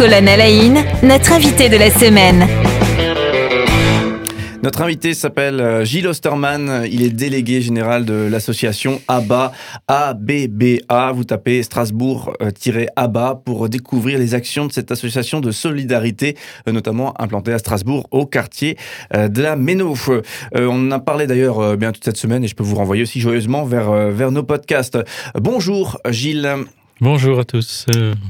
Colonel Aïn, notre invité de la semaine. Notre invité s'appelle euh, Gilles Osterman. Il est délégué général de l'association ABBA, ABBA. Vous tapez Strasbourg-ABBA pour découvrir les actions de cette association de solidarité, euh, notamment implantée à Strasbourg, au quartier euh, de la Méno. On en a parlé d'ailleurs bien toute cette semaine et je peux vous renvoyer aussi joyeusement vers, vers nos podcasts. Bonjour Gilles. Bonjour à tous.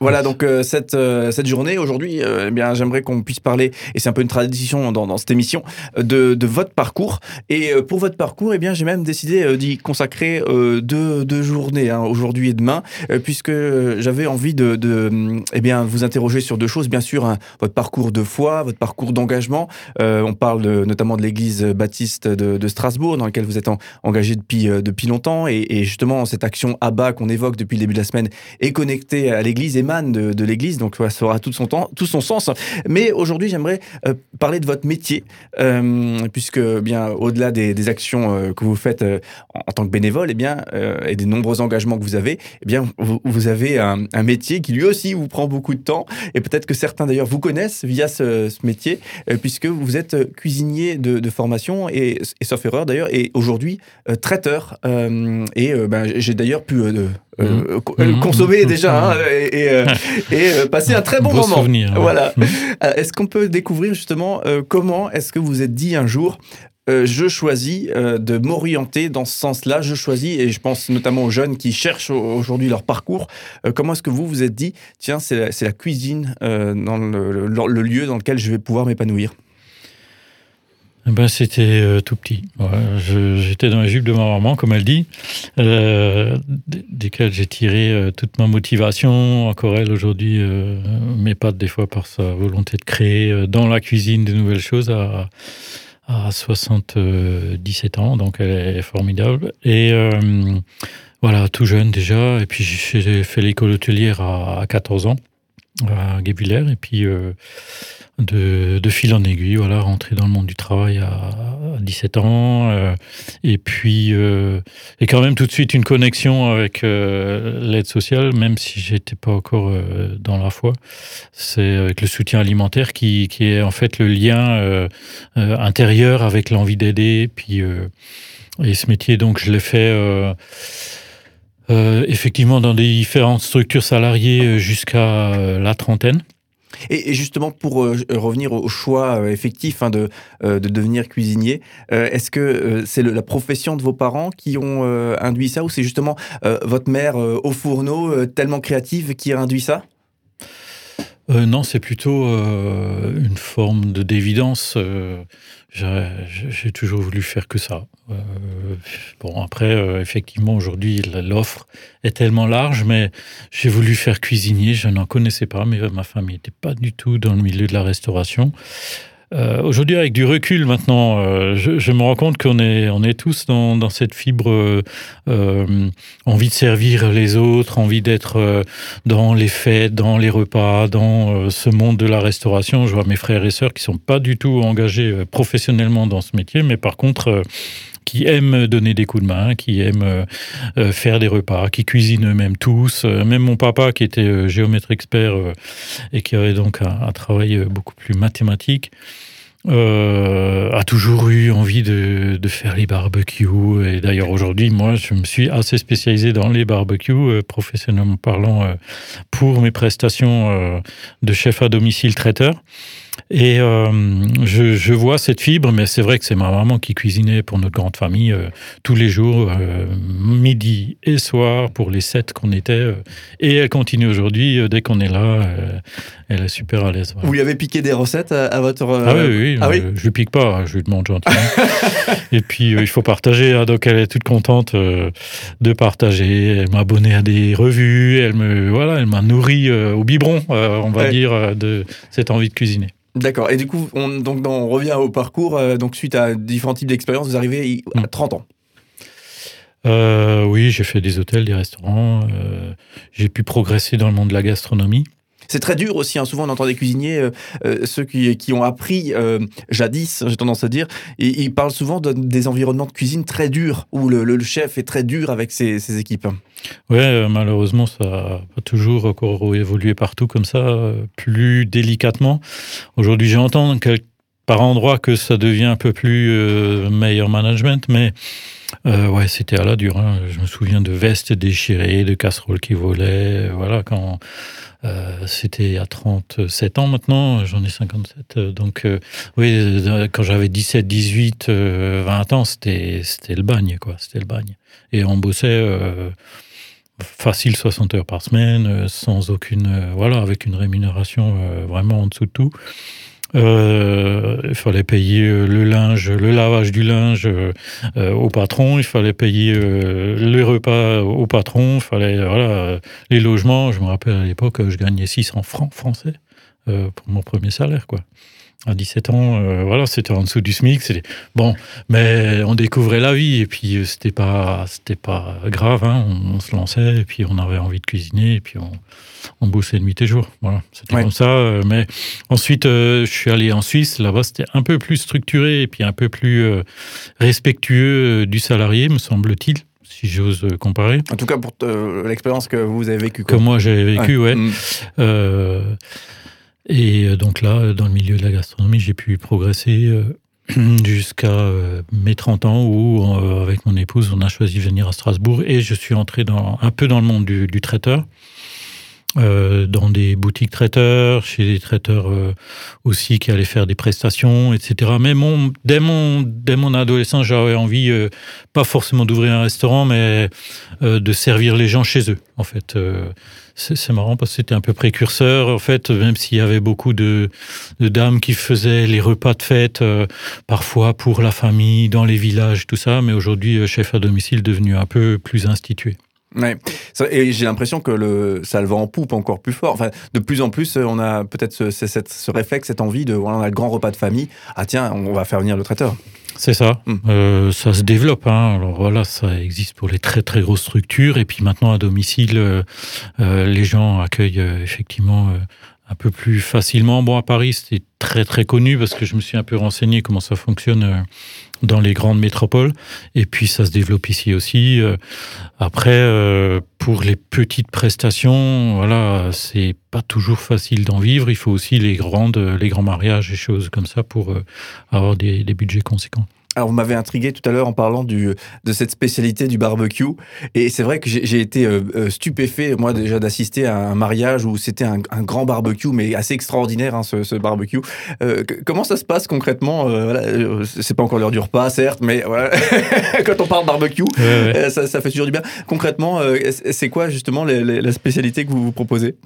Voilà donc euh, cette, euh, cette journée aujourd'hui, euh, eh bien j'aimerais qu'on puisse parler et c'est un peu une tradition dans, dans cette émission de, de, votre parcours et pour votre parcours, eh bien j'ai même décidé d'y consacrer deux, deux, journées hein, aujourd'hui et demain puisque j'avais envie de, de eh bien vous interroger sur deux choses. Bien sûr, hein, votre parcours de foi, votre parcours d'engagement. on parle notamment de l'Église baptiste de, de, Strasbourg dans laquelle vous êtes engagé depuis depuis longtemps et, et justement cette action ABBA qu'on évoque depuis le début de la semaine est connecté à l'Église, émane de, de l'Église, donc ça aura tout son temps, tout son sens. Mais aujourd'hui, j'aimerais euh, parler de votre métier, euh, puisque bien au-delà des, actions euh, que vous faites en, tant que bénévole, et eh bien et des nombreux engagements que vous avez, eh bien vous, avez un, métier qui lui aussi vous prend beaucoup de temps, et peut-être que certains d'ailleurs vous connaissent via ce, métier, puisque vous êtes cuisinier de, de formation et, et, sauf erreur d'ailleurs, et aujourd'hui traiteur. et ben, j'ai d'ailleurs pu euh, mmh. mmh. consommer mmh. déjà hein, et, et, euh, et euh, passer un très bon, moment. Souvenir, ouais. Voilà. Est-ce qu'on peut découvrir justement comment est-ce que vous êtes dit un jour euh, je choisis euh, de m'orienter dans ce sens-là. Je choisis, et je pense notamment aux jeunes qui cherchent aujourd'hui leur parcours, euh, comment est-ce que vous vous êtes dit, tiens, c'est la, la, cuisine dans le, le, le, lieu dans lequel je vais pouvoir m'épanouir ben, C'était euh, tout petit. Ouais, J'étais dans la jupe de ma maman, comme elle dit, euh, desquelles j'ai tiré euh, toute ma motivation. Encore elle, aujourd'hui, euh, m'épate des fois par sa volonté de créer euh, dans la cuisine de nouvelles choses à, à 77 ans, donc elle est formidable. Et voilà, tout jeune déjà. Et puis j'ai fait l'école hôtelière à, à 14 ans à Guébulaire. Et puis... Euh, de, de, fil en aiguille, voilà, rentrer dans le monde du travail à, à 17 ans, euh, et puis euh, et quand même tout de suite une connexion avec euh, l'aide sociale, même si j'étais pas encore euh, dans la foi. C'est avec le soutien alimentaire qui, qui est en fait le lien euh, euh, intérieur avec l'envie d'aider, puis et ce métier donc je l'ai fait. Effectivement, dans des différentes structures salariées jusqu'à la trentaine. Et, justement, pour euh, revenir au choix euh, effectif hein, de, euh, de devenir cuisinier, euh, est-ce que euh, c'est la profession de vos parents qui ont euh, induit ça ou c'est justement votre mère au fourneau tellement créative qui a induit ça? Euh, non, c'est plutôt euh, une forme de d'évidence. Euh, J'ai toujours voulu faire que ça. Euh, bon, après, euh, effectivement, aujourd'hui, l'offre est tellement large, mais j'ai voulu faire cuisinier. Je n'en connaissais pas, mais ma famille n'était pas du tout dans le milieu de la restauration. Euh, Aujourd'hui, avec du recul maintenant, euh, je, je me rends compte qu'on est, on est tous dans, dans cette fibre euh, euh, envie de servir les autres, envie d'être euh, dans les fêtes, dans les repas, dans euh, ce monde de la restauration. Je vois mes frères et sœurs qui sont pas du tout engagés professionnellement dans ce métier, mais par contre qui aiment donner des coups de main, qui aiment euh, faire des repas, qui cuisinent eux-mêmes tous. Euh, même mon papa, qui était euh, géomètre expert euh, et qui avait donc un, travail euh, beaucoup plus mathématique, euh, a toujours eu envie de, faire les barbecues. Et d'ailleurs, aujourd'hui, moi, je me suis assez spécialisé dans les barbecues, euh, professionnellement parlant, euh, pour mes prestations euh, de chef à domicile traiteur. Et euh, je, je vois cette fibre, mais c'est vrai que c'est ma maman qui cuisinait pour notre grande famille euh, tous les jours, euh, midi et soir, pour les sept qu'on était. Et elle continue aujourd'hui, dès qu'on est là, elle est super à l'aise. Voilà. Vous lui avez piqué des recettes à, à votre... Ah oui, oui, ah oui je lui pique pas, je lui demande gentiment. et puis, il faut partager, hein, donc elle est toute contente de partager. Elle m'a abonné à des revues, elle me voilà, elle m'a nourri euh, au biberon, euh, on va ouais. dire, de cette envie de cuisiner. D'accord. Et du coup, on, donc, on revient au parcours. Euh, donc, suite à différents types d'expériences, vous arrivez à 30 ans. Euh, oui, j'ai fait des hôtels, des restaurants. Euh, j'ai pu progresser dans le monde de la gastronomie. C'est très dur aussi, hein. souvent on entend des cuisiniers, euh, ceux qui, qui, ont appris euh, jadis, j'ai tendance à dire, et ils parlent souvent de, des environnements de cuisine très durs, où le, le, le, chef est très dur avec ses, ses équipes. Ouais, malheureusement, ça n'a pas toujours évolué partout comme ça, plus délicatement. Aujourd'hui, j'entends par endroits que ça devient un peu plus meilleur management, mais ouais, c'était à la dure. Hein. Je me souviens de vestes déchirées, de casseroles qui volaient. Voilà, quand euh, c'était à 37 ans maintenant, j'en ai 57. Euh, donc, euh, oui, quand j'avais 17, 18, 20 ans, c'était le bagne, quoi. C'était le bagne. Et on bossait facile 60 heures par semaine, sans aucune. voilà, avec une rémunération vraiment en dessous de tout. Euh, il fallait payer euh, le linge, le lavage du linge euh, au patron. Il fallait payer les repas au patron. Il fallait voilà les logements. Je me rappelle à l'époque, je gagnais 600 francs français pour mon premier salaire, quoi à 17 ans, euh, voilà, c'était en dessous du SMIC. C'était bon, mais on découvrait la vie et puis euh, c'était pas, c'était pas grave. Hein, on, se lançait et puis on avait envie de cuisiner et puis on, on bossait nuit et jour. Voilà, c'était comme ça. Euh, mais ensuite, je suis allé en Suisse. Là-bas, c'était un peu plus structuré et puis un peu plus respectueux du salarié, me semble-t-il si j'ose comparer. En tout cas, pour l'expérience que vous avez vécue. Que moi j'ai vécu, ouais. Mm. Et euh, donc là, dans le milieu de la gastronomie, j'ai pu progresser euh, jusqu'à euh, mes 30 ans où, avec mon épouse, on a choisi de venir à Strasbourg et je suis entré dans, un peu dans le monde du, du traiteur. Euh, dans des boutiques traiteurs, chez des traiteurs euh, aussi qui allaient faire des prestations, etc. Mais mon, dès, mon, dès mon adolescence, j'avais envie, euh, pas forcément d'ouvrir un restaurant, mais de servir les gens chez eux, en fait. c'est marrant parce que c'était un peu précurseur, en fait, même s'il y avait beaucoup de, de, dames qui faisaient les repas de fête, parfois pour la famille, dans les villages, tout ça, mais aujourd'hui, chef à domicile devenu un peu plus institué. Ouais. Et j'ai l'impression que le, ça le va en poupe encore plus fort. Enfin, de plus en plus, on a peut-être ce, ce, ce, réflexe, cette envie de, voilà, on a le grand repas de famille. Ah tiens, on va faire venir le traiteur. C'est ça. Hmm. Euh, ça se développe. Hein. Alors voilà, ça existe pour les très très grosses structures. Et puis maintenant, à domicile, euh, euh les gens accueillent euh, effectivement euh, un peu plus facilement. Bon, à Paris, c'était très très connu parce que je me suis un peu renseigné comment ça fonctionne dans les grandes métropoles. Et puis ça se développe ici aussi. Euh, après, euh, pour les petites prestations, voilà, c'est pas toujours facile d'en vivre. Il faut aussi les grandes, les grands mariages et choses comme ça pour euh, avoir des, des budgets conséquents. Alors, vous m'avez intrigué tout à l'heure en parlant du, de cette spécialité du barbecue. Et c'est vrai que j'ai été euh, euh, stupéfait, moi, déjà d'assister à un mariage où c'était un, un, grand barbecue, mais assez extraordinaire, hein, ce, ce, barbecue. Euh, comment ça se passe concrètement euh, voilà, C'est pas encore l'heure du repas, certes, mais voilà. quand on parle barbecue, ouais, ouais. Ça, ça, fait toujours du bien. Concrètement, c'est quoi justement les, les, la spécialité que vous vous proposez?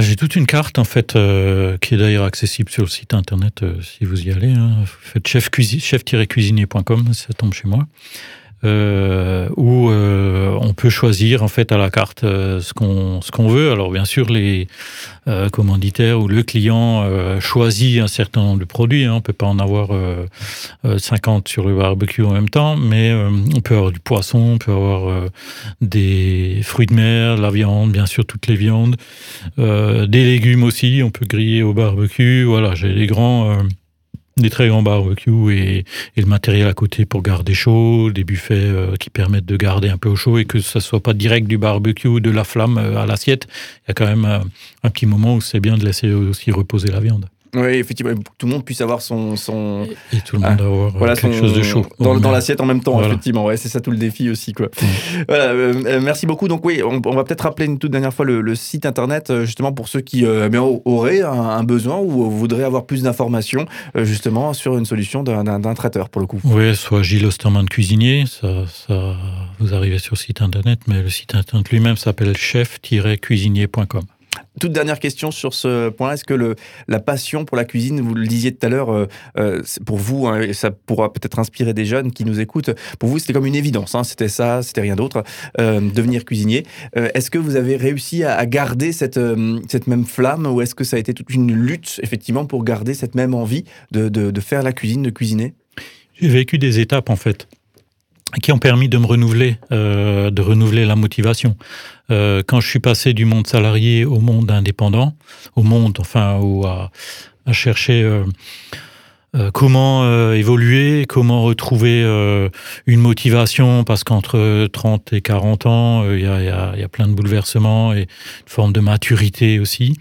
J'ai toute une carte en fait euh, qui est d'ailleurs accessible sur le site internet euh, si vous y allez. Hein. Faites chef-cuisinier.com, ça tombe chez moi euh, où euh, on peut choisir en fait à la carte euh, ce qu'on ce qu'on veut. Alors bien sûr les commanditaires ou le client choisit un certain nombre de produits. Hein. On peut pas en avoir 50 sur le barbecue en même temps, mais on peut avoir du poisson, on peut avoir des fruits de mer, la viande, bien sûr toutes les viandes, des légumes aussi. On peut griller au barbecue. Voilà, j'ai les grands des très grands barbecues et, et, le matériel à côté pour garder chaud, des buffets euh, qui permettent de garder un peu au chaud et que ça soit pas direct du barbecue de la flamme euh, à l'assiette. Il y a quand même un, un petit moment où c'est bien de laisser aussi reposer la viande. Oui, effectivement, que tout le monde puisse avoir son. son et, tout le monde ah, avoir voilà, quelque son, chose de chaud. Dans, dans l'assiette en même temps, voilà. effectivement. Ouais, c'est ça tout le défi aussi. Quoi. Mmh. Voilà, euh, merci beaucoup. Donc, oui, on, on va peut-être rappeler une toute dernière fois le, le, site internet, euh, justement, pour ceux qui euh, auraient un, un, besoin ou voudraient avoir plus d'informations, euh, justement, sur une solution d'un traiteur, pour le coup. Oui, soit Gilles Osterman cuisinier, ça, ça, vous arrivez sur le site internet, mais le site internet lui-même s'appelle chef-cuisinier.com. Toute dernière question sur ce point. Est-ce que la passion pour la cuisine, vous le disiez tout à l'heure, euh, euh pour vous, hein, et ça pourra peut-être inspirer des jeunes qui nous écoutent, pour vous, c'était comme une évidence. Hein, c'était ça, c'était rien d'autre, euh, devenir cuisinier. Est-ce que vous avez réussi à, garder cette, cette même flamme ou est-ce que ça a été toute une lutte, effectivement, pour garder cette même envie de, de, faire la cuisine, de cuisiner? J'ai vécu des étapes, en fait qui ont permis de me renouveler, de renouveler la motivation. Euh, quand je suis passé du monde salarié au monde indépendant, au monde, enfin, à, à chercher euh, euh, comment euh, évoluer, comment retrouver euh, une motivation, parce qu'entre 30 et 40 ans, il y, a, y, y, a, plein de bouleversements et une forme de maturité aussi.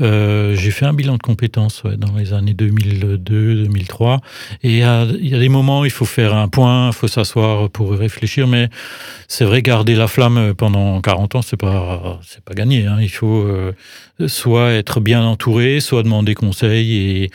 J'ai fait un bilan de compétences ouais, dans les années 2002-2003, et il y, a, des moments où il faut faire un point, il faut s'asseoir pour réfléchir, mais c'est vrai, garder la flamme pendant 40 ans, c'est pas, pas gagné. Hein. Il faut soit être bien entouré, soit demander conseil et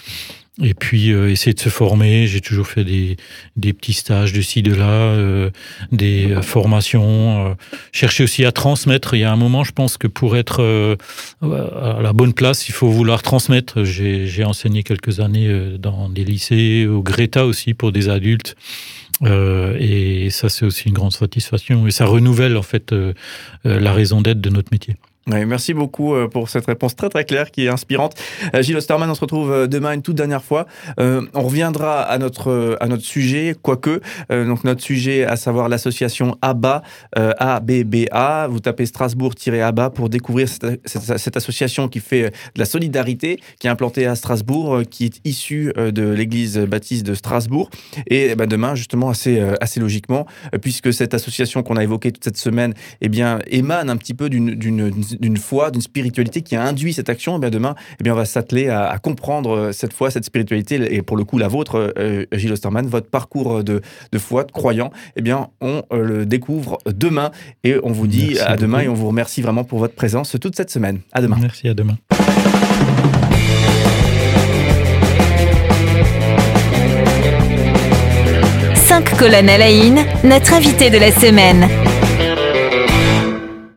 et puis euh, essayer de se former. J'ai toujours fait des, des petits stages de ci, de là, euh, des euh, formations. Euh, chercher aussi à transmettre. Il y a un moment, je pense que pour être euh, à la bonne place, il faut vouloir transmettre. J'ai enseigné quelques années dans des lycées, au Greta aussi pour des adultes. et ça, c'est aussi une grande satisfaction. Et ça renouvelle en fait la raison d'être de notre métier. Merci beaucoup euh, pour cette réponse très très claire qui est inspirante. Euh, Gilles Osterman, on se retrouve euh, demain une toute dernière fois. On reviendra à notre à notre sujet, quoique donc notre sujet, à savoir l'association ABA, euh, ABBA. Vous tapez Strasbourg-ABA pour découvrir cette, association qui fait de la solidarité, qui est implantée à Strasbourg, qui est issue de l'Église baptiste de Strasbourg. Et ben, demain, justement, assez assez logiquement, puisque cette association qu'on a évoquée toute cette semaine, eh bien, émane un petit peu d'une d'une foi, d'une spiritualité qui a induit cette action, eh bien demain, eh bien on va s'atteler à, à, comprendre euh, cette foi, cette spiritualité, et pour le coup la vôtre, euh, Gilles Osterman, votre parcours de, de foi, de croyant, eh bien on euh, le découvre demain, et on vous dit Merci à demain, et on vous remercie vraiment pour votre présence toute cette semaine. À demain. Merci, à demain. Cinq colonnes à la notre invité de la semaine.